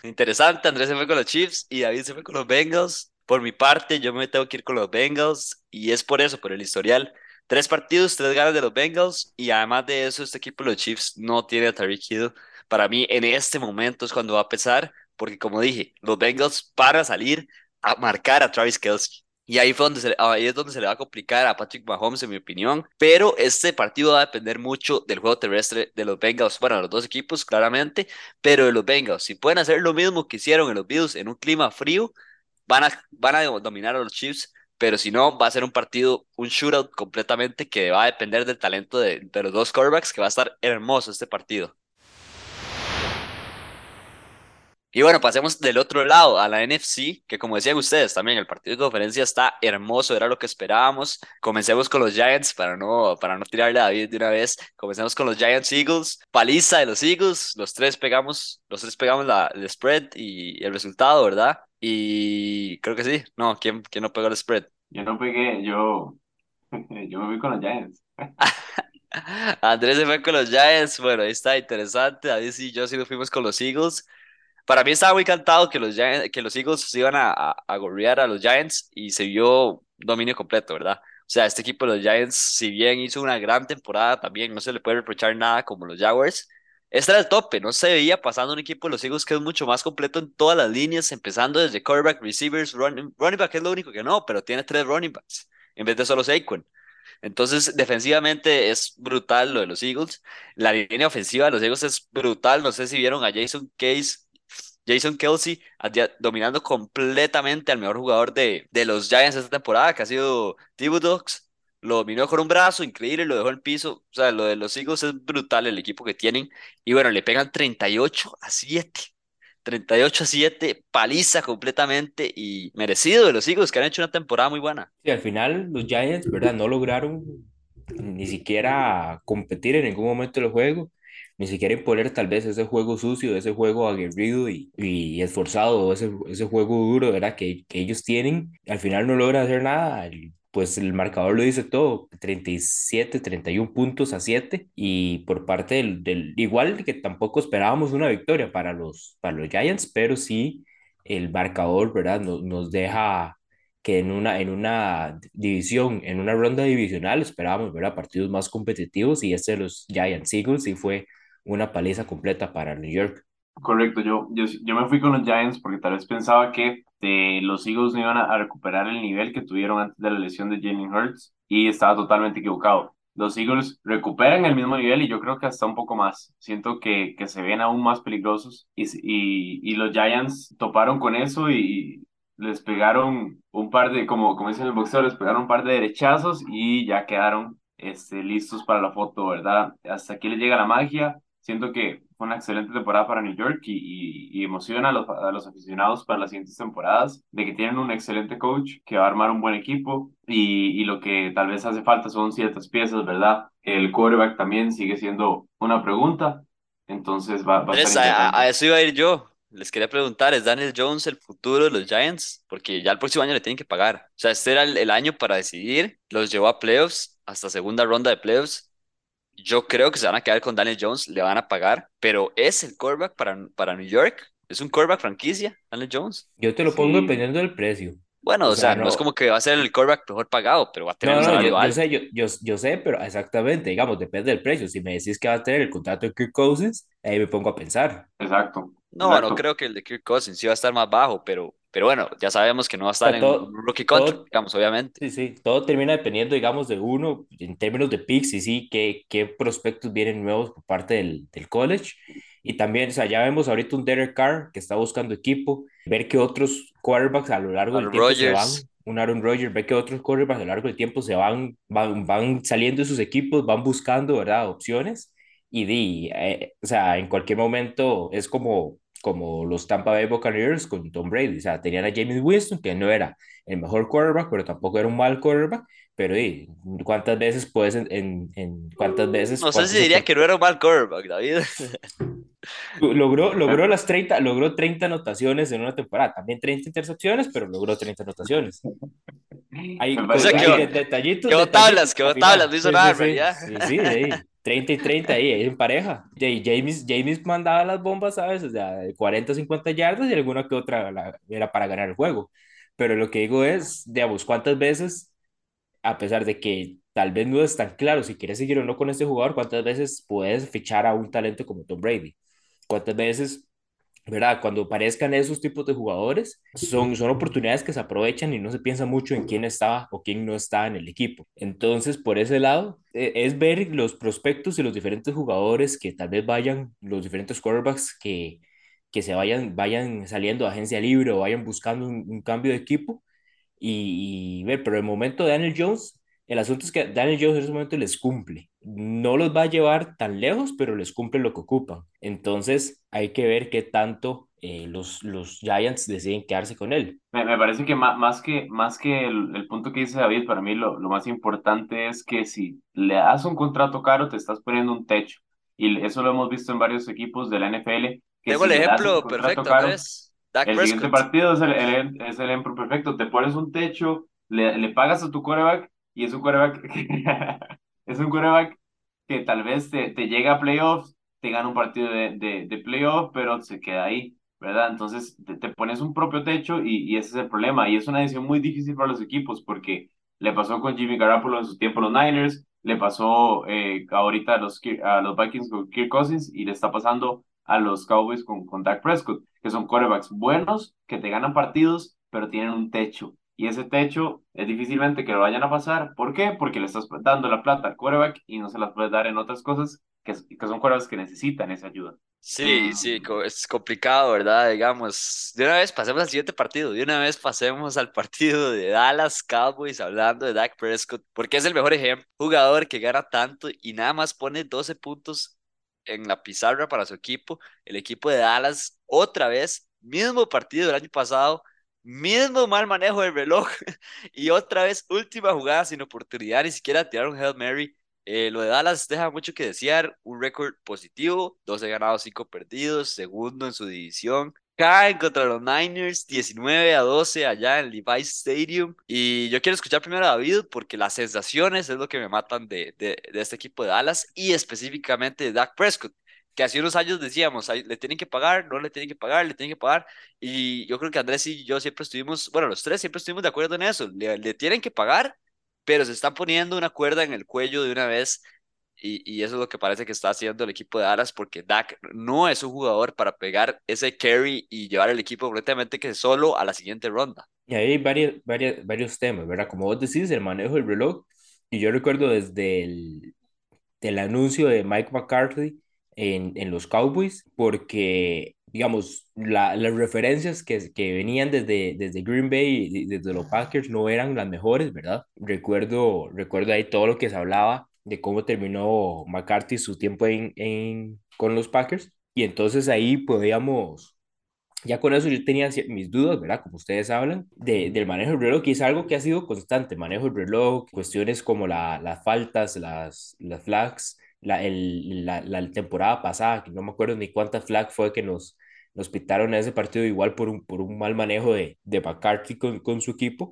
A: interesante, Andrés se fue con los Chiefs y David se fue con los Bengals. Por mi parte, yo me tengo que ir con los Bengals y es por eso, por el historial. Tres partidos, tres ganas de los Bengals y además de eso, este equipo de los Chiefs no tiene a Tyreek Hill. Para mí, en este momento es cuando va a pesar, porque como dije, los Bengals para salir a marcar a Travis Kelce. Y ahí, fue donde se, es donde se le va a complicar a Patrick Mahomes, en mi opinión. Pero este partido va a depender mucho del juego terrestre de los Bengals. Bueno, los dos equipos, claramente, pero de los Bengals. Si pueden hacer lo mismo que hicieron en los Bills en un clima frío, van a, van a dominar a los Chiefs. Pero si no, va a ser un partido, un shootout completamente que va a depender del talento de, de los dos quarterbacks, que va a estar hermoso este partido. Y bueno, pasemos del otro lado a la NFC, que como decían ustedes también, el partido de conferencia está hermoso, era lo que esperábamos. Comencemos con los Giants para no, para no tirarle a David de una vez. Comencemos con los Giants Eagles, paliza de los Eagles, los tres pegamos, los tres pegamos la, el spread y el resultado, ¿verdad? Y creo que sí, no, ¿quién, quién no pegó el spread?
C: Yo no pegué, yo, *laughs* yo me voy con los Giants. *laughs*
A: Andrés se fue con los Giants, bueno, ahí está interesante. David y yo sí nos fuimos con los Eagles. Para mí estaba muy cantado que los, que los Eagles se iban a, a, a gorrear a los Giants y se vio dominio completo, ¿verdad? O sea, este equipo de los Giants, si bien hizo una gran temporada también, no se le puede reprochar nada como los Jaguars. Este era el tope, no se veía pasando un equipo de los Eagles que es mucho más completo en todas las líneas, empezando desde quarterback, receivers, running, running back es lo único que no, pero tiene tres running backs en vez de solo Saquon. Entonces, defensivamente es brutal lo de los Eagles. La línea ofensiva de los Eagles es brutal. No sé si vieron a Jason Case, Jason Kelsey adia- dominando completamente al mejor jugador de, los Giants esta temporada, que ha sido Thibodeau. Lo dominó con un brazo, increíble, lo dejó en el piso. O sea, lo de los Eagles es brutal el equipo que tienen. Y bueno, le pegan 38 a 7. 38 a 7, paliza completamente y merecido de los Eagles, que han hecho una temporada muy buena.
B: Sí, al final los Giants, ¿verdad? No lograron ni siquiera competir en ningún momento del juego, ni siquiera imponer tal vez ese juego sucio, ese juego aguerrido y, y esforzado, ese, ese juego duro, ¿verdad? Que, que ellos tienen. Al final no logran hacer nada. el- Pues el marcador lo dice todo, 37, 31 puntos a 7 y por parte del, del igual que tampoco esperábamos una victoria para los, para los Giants, pero sí el marcador, ¿verdad? Nos, nos deja que en una, en una división, en una ronda divisional esperábamos ver a partidos más competitivos y este de los Giants Eagles sí fue una paliza completa para New York.
C: Correcto, yo, yo, yo me fui con los Giants porque tal vez pensaba que los Eagles no iban a, a recuperar el nivel que tuvieron antes de la lesión de Jalen Hurts y estaba totalmente equivocado. Los Eagles recuperan el mismo nivel y yo creo que hasta un poco más. Siento que, que se ven aún más peligrosos y, y, y los Giants toparon con eso y les pegaron un par de, como, como dicen en el boxeo, les pegaron un par de derechazos y ya quedaron este, listos para la foto, ¿verdad? Hasta aquí les llega la magia Siento que fue una excelente temporada para New York y, y, y emociona a los, a los aficionados para las siguientes temporadas, de que tienen un excelente coach que va a armar un buen equipo y, y lo que tal vez hace falta son ciertas piezas, ¿verdad? El quarterback también sigue siendo una pregunta, entonces va, va a
A: Andrés, a, a eso iba a ir yo. Les quería preguntar, ¿es Daniel Jones el futuro de los Giants? Porque ya el próximo año le tienen que pagar. O sea, este era el, el año para decidir. Los llevó a playoffs, hasta segunda ronda de playoffs. Yo creo que se van a quedar con Daniel Jones, le van a pagar, pero ¿es el quarterback para, para New York? ¿Es un quarterback franquicia, Daniel Jones?
B: Yo te lo pongo
C: Sí,
B: dependiendo del precio.
A: Bueno,
B: O
A: o sea,
B: sea,
A: no es
B: no,
A: como que va a ser el quarterback mejor pagado, pero va a tener
B: no,
A: un
B: no, yo,
A: salario
B: yo
A: alto.
B: sé, yo, yo, yo sé, pero exactamente, digamos, depende del precio. Si me decís que va a tener el contrato de Kirk Cousins, ahí me pongo a pensar.
C: Exacto,
A: No, no
C: exacto.
A: creo que el de Kirk Cousins sí va a estar más bajo, pero, pero bueno, ya sabemos que no va a
B: O
A: estar
B: sea,
A: en un
B: todo,
A: rookie contract,
B: todo,
A: digamos, obviamente.
B: sí, sí, todo termina dependiendo, digamos, de uno, en términos de picks, y sí, qué, qué prospectos vienen nuevos por parte del, del college. Y también, o sea, ya vemos ahorita un Derek Carr que está buscando equipo, ver que otros quarterbacks a lo largo del tiempo se van, un Aaron Rodgers, ver que otros quarterbacks a lo largo del tiempo se van, van, van saliendo de sus equipos, van buscando, ¿verdad?, opciones. Y di, eh, o sea, en cualquier momento es como, como los Tampa Bay Buccaneers con Tom Brady, o sea, tenían a James Winston, que no era el mejor quarterback, pero tampoco era un mal quarterback. Pero y, ¿cuántas veces puedes, en, en, en cuántas veces,
A: no sé si diría que no era un mal quarterback, David. *laughs*
B: Logró, logró las 30 logró 30 anotaciones en una temporada, también 30 intercepciones, pero logró 30 anotaciones. Hay, hay
A: que,
C: que,
B: detallitos,
A: que
B: detallitos
A: tablas,
B: al
A: que tablas, no hizo
B: Sí,
A: nada
B: sí, sí, sí, sí, de ahí. 30 y 30 ahí, ahí en pareja. Y James, James mandaba las bombas, ¿sabes? O sea, de 40 o 50 yardas y alguna que otra era para ganar el juego. Pero lo que digo es, digamos, ¿cuántas veces a pesar de que tal vez no es tan claro si quieres seguir o no con este jugador, cuántas veces puedes fichar a un talento como Tom Brady. Cuántas veces, ¿verdad? Cuando aparezcan esos tipos de jugadores, son, son oportunidades que se aprovechan y no se piensa mucho en quién estaba o quién no está en el equipo. Entonces, por ese lado, eh, es ver los prospectos y los diferentes jugadores que tal vez vayan, los diferentes quarterbacks que, que se vayan, vayan saliendo de agencia libre o vayan buscando un, un cambio de equipo y, y ver, pero el momento de Daniel Jones, el asunto es que Daniel Jones en ese momento les cumple. No los va a llevar tan lejos, pero les cumple lo que ocupan. Entonces hay que ver qué tanto eh, los, los Giants deciden quedarse con él.
C: me, me parece que ma- más, que, más que el, el punto que dice David, para mí lo, lo más importante es que si le das un contrato caro, te estás poniendo un techo. Y eso lo hemos visto en varios equipos de la NFL, que
A: Tengo
C: si
A: el ejemplo perfecto,
C: caro.
A: Dak
C: El siguiente
A: Prescott.
C: partido es el, el- es el ejemplo perfecto. Te pones un techo, le, le pagas a tu quarterback y es un quarterback *laughs* que, es un quarterback que tal vez te, te llega a playoffs, te gana un partido de, de, de playoff, pero se queda ahí, ¿verdad? Entonces te, pones un propio techo y, y ese es el problema. Y es una decisión muy difícil para los equipos porque le pasó con Jimmy Garoppolo en su tiempo a los Niners, le pasó eh, ahorita a los, a los Vikings con Kirk Cousins y le está pasando a los Cowboys con, con Dak Prescott que son quarterbacks buenos, que te ganan partidos, pero tienen un techo. Y ese techo es difícilmente que lo vayan a pasar. ¿Por qué? Porque le estás dando la plata al quarterback y no se las puedes dar en otras cosas que, que son quarterbacks que necesitan esa ayuda.
A: Sí, sí, es complicado, ¿verdad? Digamos, de una vez pasemos al siguiente partido, de una vez pasemos al partido de Dallas Cowboys hablando de Dak Prescott, porque es el mejor ejemplo, jugador que gana tanto y nada más pone 12 puntos en la pizarra para su equipo, el equipo de Dallas, otra vez, mismo partido del año pasado, mismo mal manejo del reloj *laughs* y otra vez última jugada sin oportunidad, ni siquiera tirar un Hail Mary. Eh, lo de Dallas deja mucho que desear, un récord positivo, 12 ganados, 5 perdidos, segundo en su división. Caen contra los Niners 19 a 12 allá en Levi's Stadium. Y yo quiero escuchar primero a David porque las sensaciones es lo que me matan de, de, de este equipo de Dallas y específicamente de Dak Prescott, que hace unos años decíamos, "Ay, le tienen que pagar, no le tienen que pagar, le tienen que pagar. Y yo creo que Andrés y yo siempre estuvimos, bueno, los tres siempre estuvimos de acuerdo en eso, le, le tienen que pagar pero se están poniendo una cuerda en el cuello de una vez y, y eso es lo que parece que está haciendo el equipo de Dallas porque Dak no es un jugador para pegar ese carry y llevar el equipo completamente que solo a la siguiente ronda.
B: Y hay varios, varios, varios temas, ¿verdad? Como vos decís, el manejo del reloj. Y yo recuerdo desde el, del anuncio de Mike McCarthy en, en los Cowboys, porque, digamos, la, las referencias que, que venían desde, desde Green Bay y desde los Packers no eran las mejores, ¿verdad? Recuerdo, recuerdo ahí todo lo que se hablaba de cómo terminó McCarthy su tiempo en, en, con los Packers, y entonces ahí podíamos ya con eso yo tenía mis dudas, ¿verdad? Como ustedes hablan, de, del manejo del reloj, y es algo que ha sido constante, manejo del reloj, cuestiones como la, las faltas, las, las flags, la, el, la, la temporada pasada, que no me acuerdo ni cuántas flags fue que nos, nos pitaron en ese partido, igual por un, por un mal manejo de, de McCarthy con, con su equipo.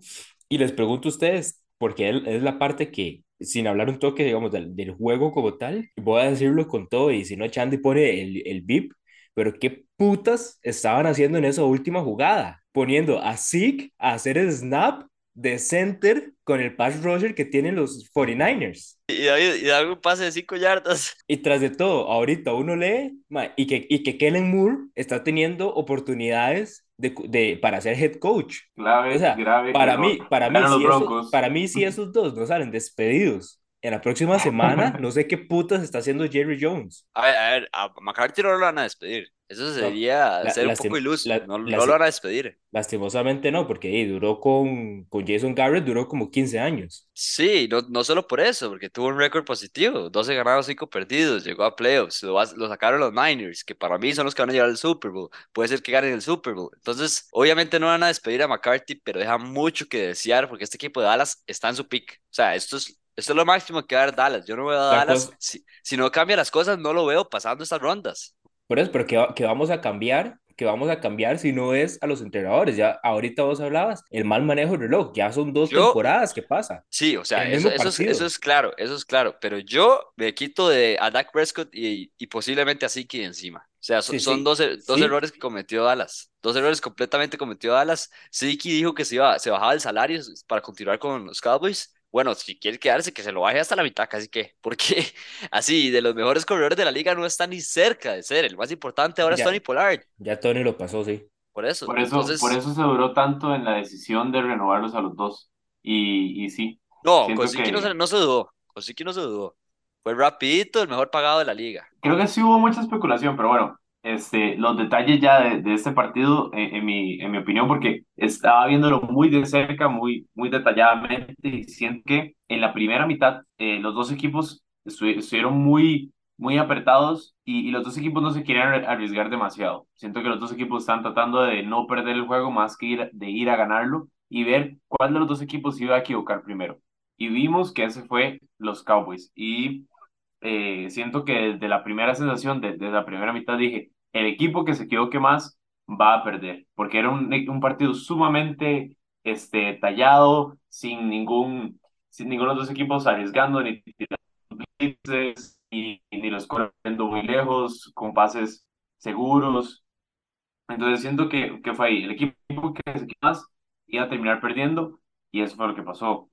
B: Y les pregunto a ustedes, porque él, es la parte que, sin hablar un toque, digamos, del, del juego como tal, voy a decirlo con todo, y si no, Chandy pone el, el VIP pero qué putas estaban haciendo en esa última jugada. poniendo a Zeke a hacer el snap de center con el pass rusher que tienen los 49ers.
A: Y y da un pase de 5 yardas. *laughs*
B: Y tras de todo, ahorita uno lee ma, y, que, y que Kellen Moore está teniendo oportunidades de, de, para ser head coach.
C: Grave,
B: O sea,
C: grave
B: para mí, para mí, si esos, para mí, si esos dos no salen despedidos en la próxima semana, no sé qué putas está haciendo Jerry Jones.
A: A ver, a ver, a McCarthy no lo van a despedir. Eso sería
B: la-
A: ser un poco iluso.
B: la-
A: no, lo van a despedir.
B: Lastimosamente no, porque duró con, con Jason Garrett, duró como 15 años.
A: Sí, no, no solo por eso, porque tuvo un récord positivo, 12 ganados, 5 perdidos, llegó a playoffs, lo, lo sacaron los Niners, que para mí son los que van a llegar al Super Bowl, puede ser que ganen el Super Bowl. Entonces, obviamente no van a despedir a McCarthy, pero deja mucho que desear, porque este equipo de Dallas está en su pick. O sea, esto es, esto es lo máximo que va a dar Dallas. Yo no veo a
B: La
A: Dallas,
B: cosa-
A: si, si no cambia las cosas, no lo veo pasando estas rondas.
B: Por eso, pero que, que vamos a cambiar, que vamos a cambiar si no es a los entrenadores. Ya ahorita vos hablabas, el mal manejo del reloj, ya son dos
A: Yo-
B: temporadas, ¿qué pasa?
A: Sí, o sea, eso, eso, es, eso es claro, eso es claro, pero yo me quito de a Dak Prescott y, y posiblemente a de encima. O sea, son,
B: Sí,
A: son
B: sí,
A: dos, dos
B: sí.
A: errores que cometió Dallas, dos errores completamente cometió Dallas. Zeke dijo que se, iba, se bajaba el salario para continuar con los Cowboys. Bueno, si quiere quedarse, que se lo baje hasta la mitad, casi que, *laughs* porque así, de los mejores corredores de la liga no está ni cerca de ser. El más importante ahora
B: Ya.
A: es Tony Pollard,
B: Ya Tony lo pasó, sí.
A: por eso.
C: Por eso,
A: Entonces,
C: por eso se duró tanto en la decisión de renovarlos a los dos. Y, y sí,
A: no, con Zeke no
C: que-
A: se, no se dudó, con no se dudó. Fue rapidito, el mejor pagado de la liga.
C: creo que sí hubo mucha especulación, pero bueno, este, los detalles ya de, de este partido, en, en mi, en mi opinión, porque estaba viéndolo muy de cerca, muy, muy detalladamente, y siento que en la primera mitad eh, los dos equipos estu- estuvieron muy, muy apretados y, y los dos equipos no se arri- arriesgar demasiado. Siento que los dos equipos están tratando de no perder el juego más que ir, de ir a ganarlo y ver cuál de los dos equipos iba a equivocar primero. Y vimos que ese fue los Cowboys. Y eh, siento que desde la primera sensación, de- desde la primera mitad, dije, el equipo que se equivoque más va a perder, porque era un, un partido sumamente este, tallado, sin ningún, sin ninguno de los equipos arriesgando ni blitzes, ni, ni los corriendo muy lejos, con pases seguros. Entonces siento que, que fue ahí, el equipo que se más iba a terminar perdiendo, y eso fue lo que pasó.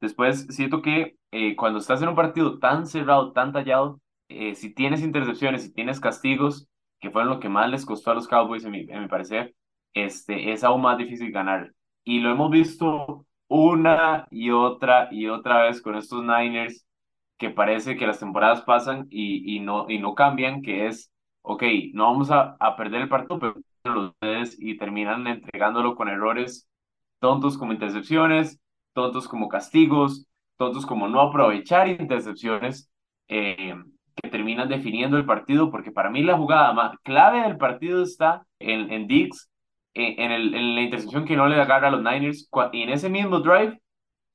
C: Después, siento que eh, cuando estás en un partido tan cerrado, tan tallado, eh, si tienes intercepciones, si tienes castigos, que fueron lo que más les costó a los Cowboys, en mi, en mi parecer, este, es aún más difícil ganar. Y lo hemos visto una y otra y otra vez con estos Niners, que parece que las temporadas pasan y, y, no, y no cambian, que es, ok, no vamos a, a perder el partido, pero ustedes y terminan entregándolo con errores tontos como intercepciones, tontos como castigos, tontos como no aprovechar intercepciones, eh, que terminan definiendo el partido, porque para mí la jugada más clave del partido está en, en Diggs, en, en, el, en la intercepción que no le agarra a los Niners, y en ese mismo drive,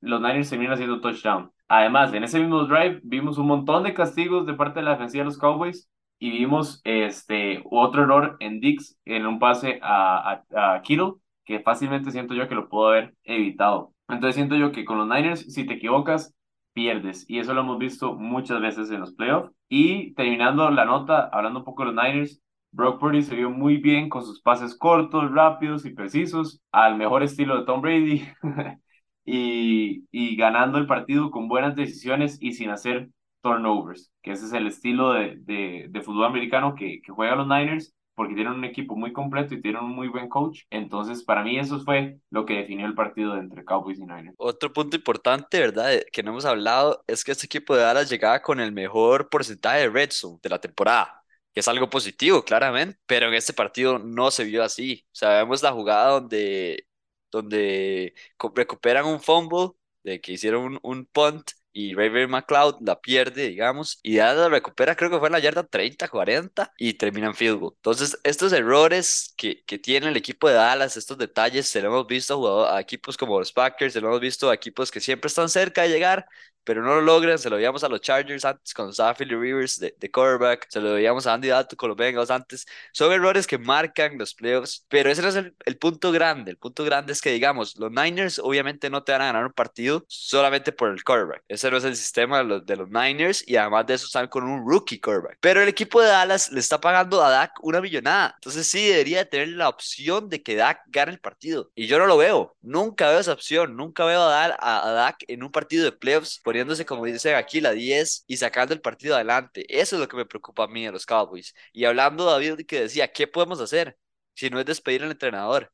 C: los Niners terminan haciendo touchdown. Además, en ese mismo drive vimos un montón de castigos de parte de la defensiva de los Cowboys, y vimos este, otro error en Diggs en un pase a, a, a Kittle, que fácilmente siento yo que lo puedo haber evitado. Entonces siento yo que con los Niners, si te equivocas, pierdes. Y eso lo hemos visto muchas veces en los playoffs. Y terminando la nota, hablando un poco de los Niners, Brock Purdy se vio muy bien con sus pases cortos, rápidos y precisos, al mejor estilo de Tom Brady. *laughs* y, y ganando el partido con buenas decisiones y sin hacer turnovers, que ese es el estilo de, de, de fútbol americano que, que juegan los Niners porque tienen un equipo muy completo y tienen un muy buen coach. Entonces, para mí eso fue lo que definió el partido entre Cowboys y Niners.
A: Otro punto importante, ¿verdad? de- Que no hemos hablado es que este equipo de Dallas llegaba con el mejor porcentaje de red zone de la temporada, que es algo positivo, claramente, pero en este partido no se vio así. O sea, vemos la jugada donde, donde recuperan un fumble, de que hicieron un, un punt y Raven McLeod la pierde, digamos, y ya la recupera, creo que fue en la yarda 30, 40 y termina en field goal. Entonces, estos errores que, que tiene el equipo de Dallas, estos detalles, se lo hemos visto a, a equipos como los Packers, se lo hemos visto a equipos que siempre están cerca de llegar, pero no lo logran. Se lo veíamos a los Chargers antes cuando estaba Philly Rivers de, de quarterback, se lo veíamos a Andy Dalton con los Bengals antes. Son errores que marcan los playoffs, pero ese no es el, el punto grande. El punto grande es que, digamos, los Niners obviamente no te van a ganar un partido solamente por el quarterback. Ese no es el sistema de los, de los Niners y además de eso están con un rookie quarterback. Pero el equipo de Dallas le está pagando a Dak una millonada. Entonces sí, debería tener la opción de que Dak gane el partido. Y yo no lo veo. Nunca veo esa opción. Nunca veo a, Dak, a, a Dak en un partido de playoffs poniéndose, como dicen aquí, la 10 y sacando el partido adelante. Eso es lo que me preocupa a mí de los Cowboys. Y hablando David que decía, ¿qué podemos hacer? Si no es despedir al entrenador.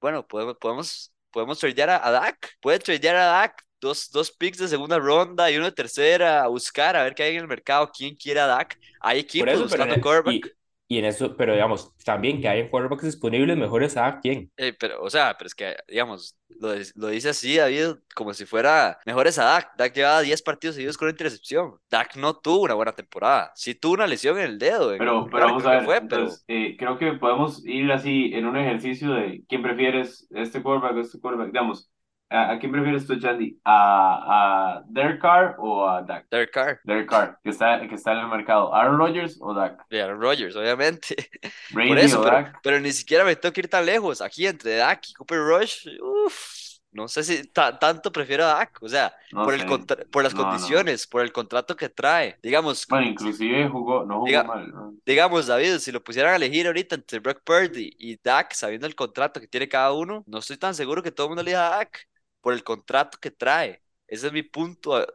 A: Bueno, podemos, podemos, podemos tradear a, a Dak. Puede tradear a Dak dos, dos picks de segunda ronda y uno de tercera a buscar, a ver qué hay en el mercado, quién quiere a Dak. Hay equipos buscando quarterback.
B: Y, en eso, pero digamos, también que hay quarterbacks disponibles mejores a quién.
A: Eh, pero, o sea, pero es que, digamos, lo, lo dice así, David, como si fuera mejores a Dak. Dak llevaba 10 partidos seguidos con intercepción. Dak no tuvo una buena temporada. Sí tuvo una lesión en el dedo, en
C: Pero,
A: el
C: pero vamos a ver,
A: fue, pero
C: entonces, eh, creo que podemos ir así en un ejercicio de quién prefieres, este quarterback o este quarterback. Digamos, ¿a, a quién prefieres tú, Chandy? ¿A, a Derek Carr o a Dak?
A: Derek Carr,
C: Derek Carr, que está, que está en el mercado. ¿Aaron Rodgers o Dak?
A: de Aaron Rodgers, obviamente. Por
C: ¿Brady
A: eso,
C: o
A: pero,
C: Dak?
A: pero ni siquiera me tengo que ir tan lejos. Aquí entre Dak y Cooper Rush, uff, no sé si ta- tanto prefiero a Dak. O sea,
C: No
A: por, el
C: sé.
A: por las
C: No, no.
A: condiciones, por el contrato que trae. Digamos,
C: Bueno,
A: si-
C: inclusive jugó, no jugó
A: Diga-
C: mal,
A: digamos, David, si lo pusieran a elegir ahorita entre Brock Purdy y Dak, sabiendo el contrato que tiene cada uno, no estoy tan seguro que todo el mundo elija a Dak por el contrato que trae. Ese es mi punto eh,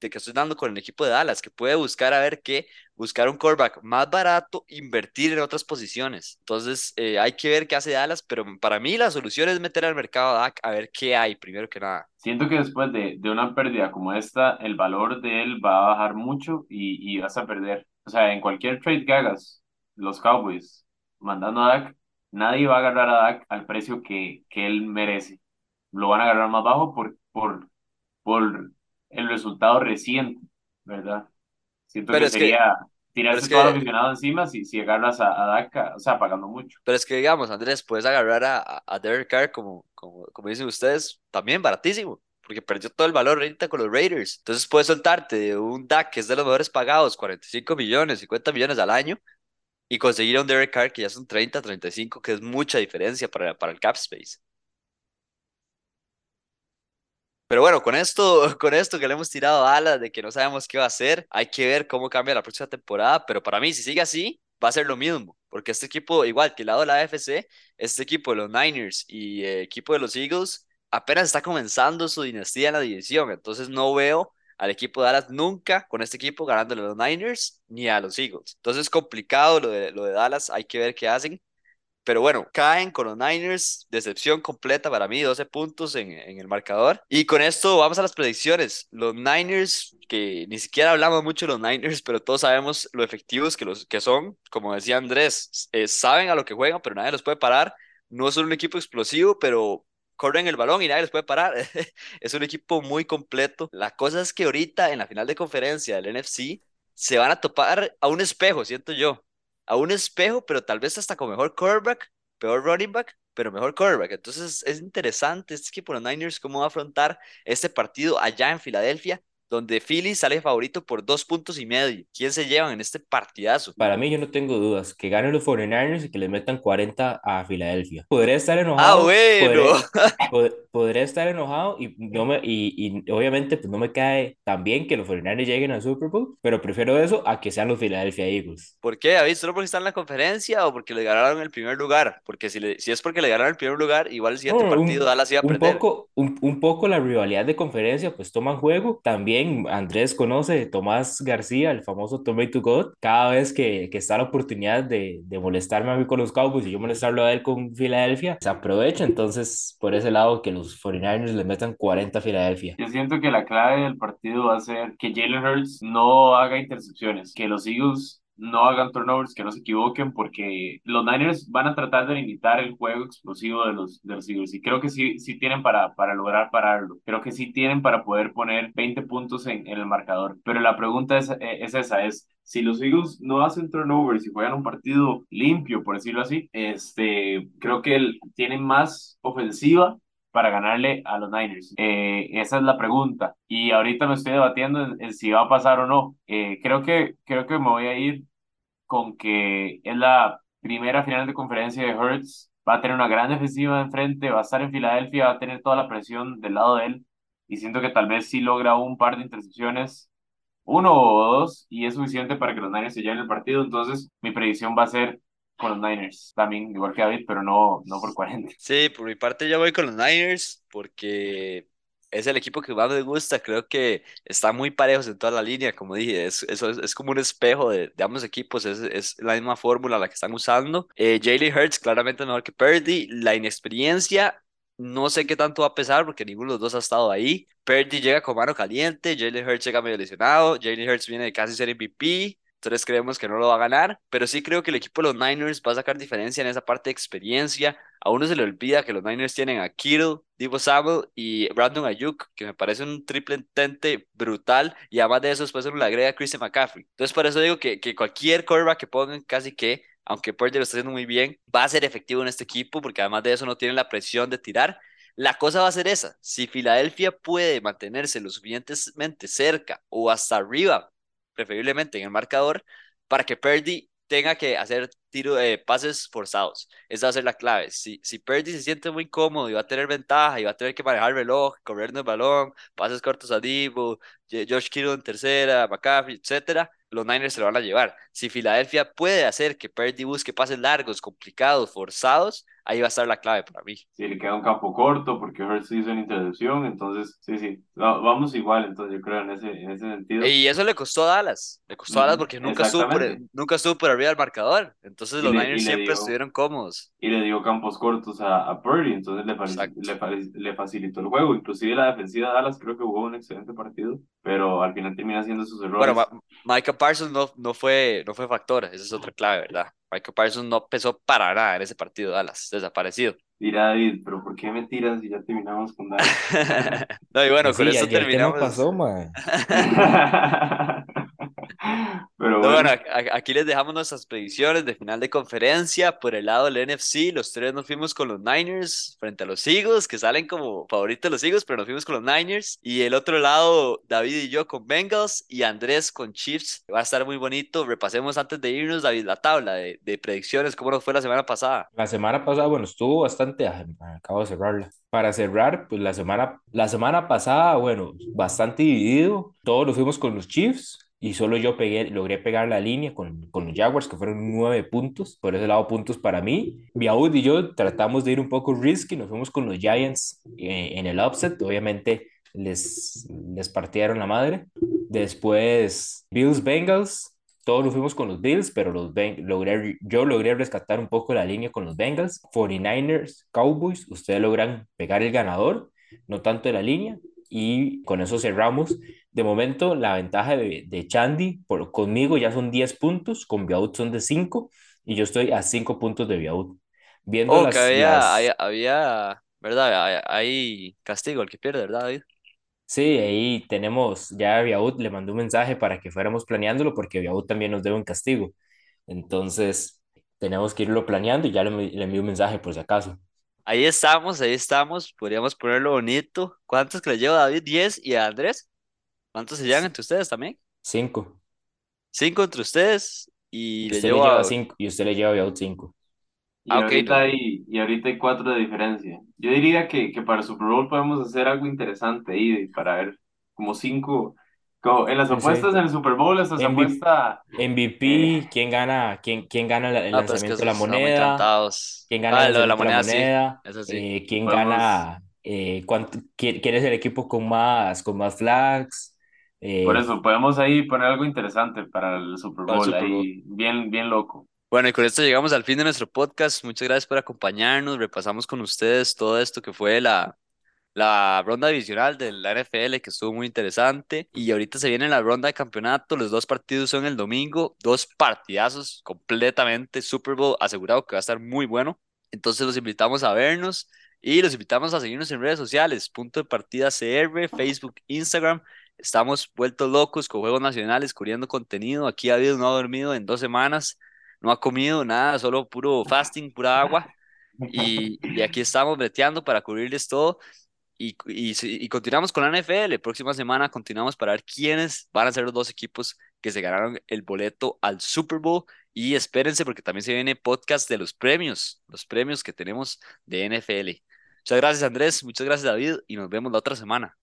A: de que estoy dando con el equipo de Dallas, que puede buscar a ver qué, buscar un quarterback más barato, invertir en otras posiciones. Entonces, eh, hay que ver qué hace Dallas, pero para mí la solución es meter al mercado a Dak a ver qué hay, primero que nada.
C: Siento que después de, de una pérdida como esta, el valor de él va a bajar mucho y, y vas a perder. O sea, en cualquier trade que hagas, los Cowboys mandando a Dak, nadie va a agarrar a Dak al precio que, que él merece. Lo van a agarrar más bajo por, por, por el resultado reciente, ¿verdad? Siento
A: Pero
C: que
A: que-
C: sería
A: pero
C: tirarse todo
A: que-
C: aficionado encima si, si agarras a, a Dak, o sea, pagando mucho.
A: Pero es que, digamos, Andrés, puedes agarrar a, a, Derek Carr, como, como, como dicen ustedes, también baratísimo, porque perdió todo el valor ahorita con los Raiders. Entonces puedes soltarte un Dak que es de los mejores pagados, 45 millones, 50 millones al año, y conseguir a un Derek Carr que ya son 30, 35, que es mucha diferencia para, para el cap space. Pero bueno, con esto, *laughs* con esto que le hemos tirado alas de que no sabemos qué va a hacer, hay que ver cómo cambia la próxima temporada. Pero para mí, si sigue así, va a ser lo mismo. Porque este equipo, igual que el lado de la AFC, este equipo de los Niners y el equipo de los Eagles, apenas está comenzando su dinastía en la división. Entonces no veo al equipo de Dallas nunca con este equipo ganándole a los Niners ni a los Eagles. Entonces complicado lo de, lo de Dallas, hay que ver qué hacen. Pero bueno, caen con los Niners, decepción completa para mí, 12 puntos en, en el marcador. Y con esto vamos a las predicciones. Los Niners, que ni siquiera hablamos mucho de los Niners, pero todos sabemos lo efectivos que, los, que son. Como decía Andrés, eh, saben a lo que juegan, pero nadie los puede parar. No son un equipo explosivo, pero corren el balón y nadie los puede parar. *laughs* es un equipo muy completo. La cosa es que ahorita en la final de conferencia del NFC se van a topar a un espejo, siento yo a un espejo, pero tal vez hasta con mejor quarterback, peor running back, pero mejor quarterback. Entonces es interesante este equipo de los Niners cómo va a afrontar este partido allá en Filadelfia, donde Philly sale favorito por dos puntos y medio. ¿Quién se llevan en este partidazo?
B: Para mí, yo no tengo dudas. Que ganen los 49ers y que les metan 40 a Filadelfia. Podré estar
A: Ah,
B: enojado.
A: bueno.
B: Podré, *laughs* pod- podré estar enojado y, no me, y, y obviamente pues no me cae tan bien que los 49ers lleguen al Super Bowl, pero prefiero eso a que sean los Philadelphia Eagles.
A: ¿Por qué, David? ¿Solo porque están en la conferencia o porque le ganaron el primer lugar? Porque si, le- si es porque le ganaron el primer lugar, igual el siguiente
B: No, un-
A: partido Dallas iba a
B: Un
A: perder.
B: poco, un, un poco la rivalidad de conferencia, pues toman juego. También Andrés conoce Tomás García, el famoso Tomato God. Cada vez que, que está la oportunidad de, de molestarme a mí con los Cowboys y yo molestarlo a él con Filadelfia, se aprovecha. Entonces, por ese lado, que los 49ers le metan 40 a Filadelfia.
C: Yo siento que la clave del partido va a ser que Jalen Hurts no haga intercepciones, que los Eagles no hagan turnovers, que no se equivoquen, porque los Niners van a tratar de limitar el juego explosivo de los, de los Eagles. Y creo que sí, sí tienen para, para lograr pararlo. Creo que sí tienen para poder poner 20 puntos en, el marcador. Pero la pregunta es, eh, es esa, es si los Eagles no hacen turnovers y juegan un partido limpio, por decirlo así, este, creo que el, tienen más ofensiva para ganarle a los Niners? Eh, esa es la pregunta. Y ahorita me estoy debatiendo en, si va a pasar o no. Eh, creo, que, creo que me voy a ir con que es la primera final de conferencia de Hurts. Va a tener una gran defensiva de enfrente, va a estar en Filadelfia, va a tener toda la presión del lado de él. Y siento que tal vez sí logra un par de intercepciones, uno o dos, y es suficiente para que los Niners se lleven el partido. Entonces, mi predicción va a ser con los Niners, también igual que David, pero no, no por 40.
A: Sí, por mi parte yo voy con los Niners porque es el equipo que más me gusta, creo que está muy parejos en toda la línea, como dije, es, eso es, como un espejo de, de ambos equipos, es, es, la misma fórmula la que están usando. Eh, Jalen Hurts claramente mejor que Purdy, la inexperiencia no sé qué tanto va a pesar porque ninguno de los dos ha estado ahí. Purdy llega con mano caliente, Jalen Hurts llega medio lesionado, Jalen Hurts viene de casi ser MVP, entonces creemos que no lo va a ganar, pero sí creo que el equipo de los Niners va a sacar diferencia en esa parte de experiencia. A uno se le olvida que los Niners tienen a Kittle, Divo Samuel y Brandon Ayuk, que me parece un triple entente brutal, y además de eso después se le agrega Christian McCaffrey. Entonces por eso digo que, que cualquier quarterback que pongan casi que, aunque Purdy lo está haciendo muy bien, va a ser efectivo en este equipo, porque además de eso no tiene la presión de tirar. La cosa va a ser esa, si Filadelfia puede mantenerse lo suficientemente cerca o hasta arriba preferiblemente en el marcador, para que Purdy tenga que hacer tiro, de pases forzados. Esa va a ser la clave. Si, si Purdy se siente muy cómodo y va a tener ventaja y va a tener que manejar el reloj, corrernos el balón, pases cortos a Divo, Josh Kittle en tercera, McCaffrey, etcétera, los Niners se lo van a llevar. Si Filadelfia puede hacer que Purdy busque pases largos, complicados, forzados, ahí va a estar la clave para mí.
C: Sí, le queda un campo corto porque Hurts hizo una introducción, entonces sí, sí, vamos igual, entonces yo creo en ese, en ese sentido.
A: Y eso le costó a Dallas, le costó a Dallas porque nunca estuvo, por, nunca estuvo por arriba del marcador, entonces los Niners siempre estuvieron cómodos.
C: Y le dio campos cortos a, a Purdy, entonces le, le, facilitó el juego, inclusive la defensiva de Dallas creo que jugó un excelente partido, pero al final termina haciendo sus errores.
A: Bueno, Micah Parsons no, no, fue, no fue factor, esa es otra clave, ¿verdad? Michael Parsons no pesó para nada en ese partido Dallas, desaparecido.
C: Dirá David, pero ¿por qué me tiras y ya terminamos con Dallas? *laughs*
A: no, y bueno, con eso terminamos.
B: ¿Qué pasó, man? *laughs* *laughs*
A: Pero bueno. aquí les dejamos nuestras predicciones de final de conferencia. Por el lado del NFC, los tres nos fuimos con los Niners frente a los Eagles, que salen como favoritos los Eagles, pero nos fuimos con los Niners. Y el otro lado, David y yo con Bengals y Andrés con Chiefs. Va a estar muy bonito. Repasemos antes de irnos, David, la tabla de, de predicciones. ¿Cómo nos fue la semana pasada?
B: La semana pasada, bueno, estuvo bastante. Acabo de cerrarla. Para cerrar, pues la semana, la semana pasada, bueno, bastante dividido. Todos nos fuimos con los Chiefs y solo yo pegué, logré pegar la línea con, con los Jaguars, que fueron nueve puntos, por ese lado puntos para mí. Biaud y yo tratamos de ir un poco risky, nos fuimos con los Giants eh, en el upset, obviamente les, les partieron la madre. Después Bills Bengals, todos nos fuimos con los Bills, pero los logré, yo logré rescatar un poco la línea con los Bengals. 49ers, Cowboys, ustedes logran pegar el ganador, no tanto de la línea, y con eso cerramos de momento, la ventaja de, de Chandy por, conmigo ya son 10 puntos, con Biaud son de 5 y yo estoy a 5 puntos de Biaud.
A: Viendo oh, las, que había, había, ¿verdad? Hay, castigo al que pierde, ¿verdad, David?
B: Sí, ahí tenemos, ya Biaud le mandó un mensaje para que fuéramos planeándolo porque Biaud también nos debe un castigo. Entonces, tenemos que irlo planeando y ya le, le envío un mensaje por si acaso.
A: Ahí estamos, ahí estamos, podríamos ponerlo bonito. ¿Cuántos que le llevo a David? ¿10 y a Andrés? ¿Cuántos se llevan entre ustedes también?
B: Cinco.
A: Cinco entre ustedes y,
B: le llevo a... cinco y usted le lleva a cinco.
C: Y, ah, ahorita hay, y ahorita hay cuatro de diferencia. Yo diría que, que para Super Bowl podemos hacer algo interesante ahí para ver como cinco. Como en las apuestas en el Super Bowl, esa se apuesta.
B: MVP, eh, quién gana, quién, quién gana el ah, lanzamiento de la moneda. Quién gana ah, la moneda, eh, quién gana, eh, quién, quién, es el equipo con más, con más flags.
C: Por eh, eso, podemos ahí poner algo interesante para el Super Bowl, ahí, bien, bien loco.
A: Bueno, y con esto llegamos al fin de nuestro podcast. Muchas gracias por acompañarnos. Repasamos con ustedes todo esto que fue la, la ronda divisional de la NFL, que estuvo muy interesante. Y ahorita se viene la ronda de campeonato. Los dos partidos son el domingo, dos partidazos completamente. Super Bowl asegurado que va a estar muy bueno. Entonces los invitamos a vernos y los invitamos a seguirnos en redes sociales. Punto de partida CR, Facebook, Instagram. Estamos vueltos locos con Juegos Nacionales, cubriendo contenido. Aquí David no ha dormido en dos semanas, no ha comido nada, solo puro fasting, pura agua. Y, y aquí estamos breteando para cubrirles todo. Y, y, y, continuamos con la NFL. Próxima semana continuamos para ver quiénes van a ser los dos equipos que se ganaron el boleto al Super Bowl. Y espérense porque también se viene podcast de los premios, los premios que tenemos de NFL. Muchas gracias Andrés, muchas gracias David y nos vemos la otra semana.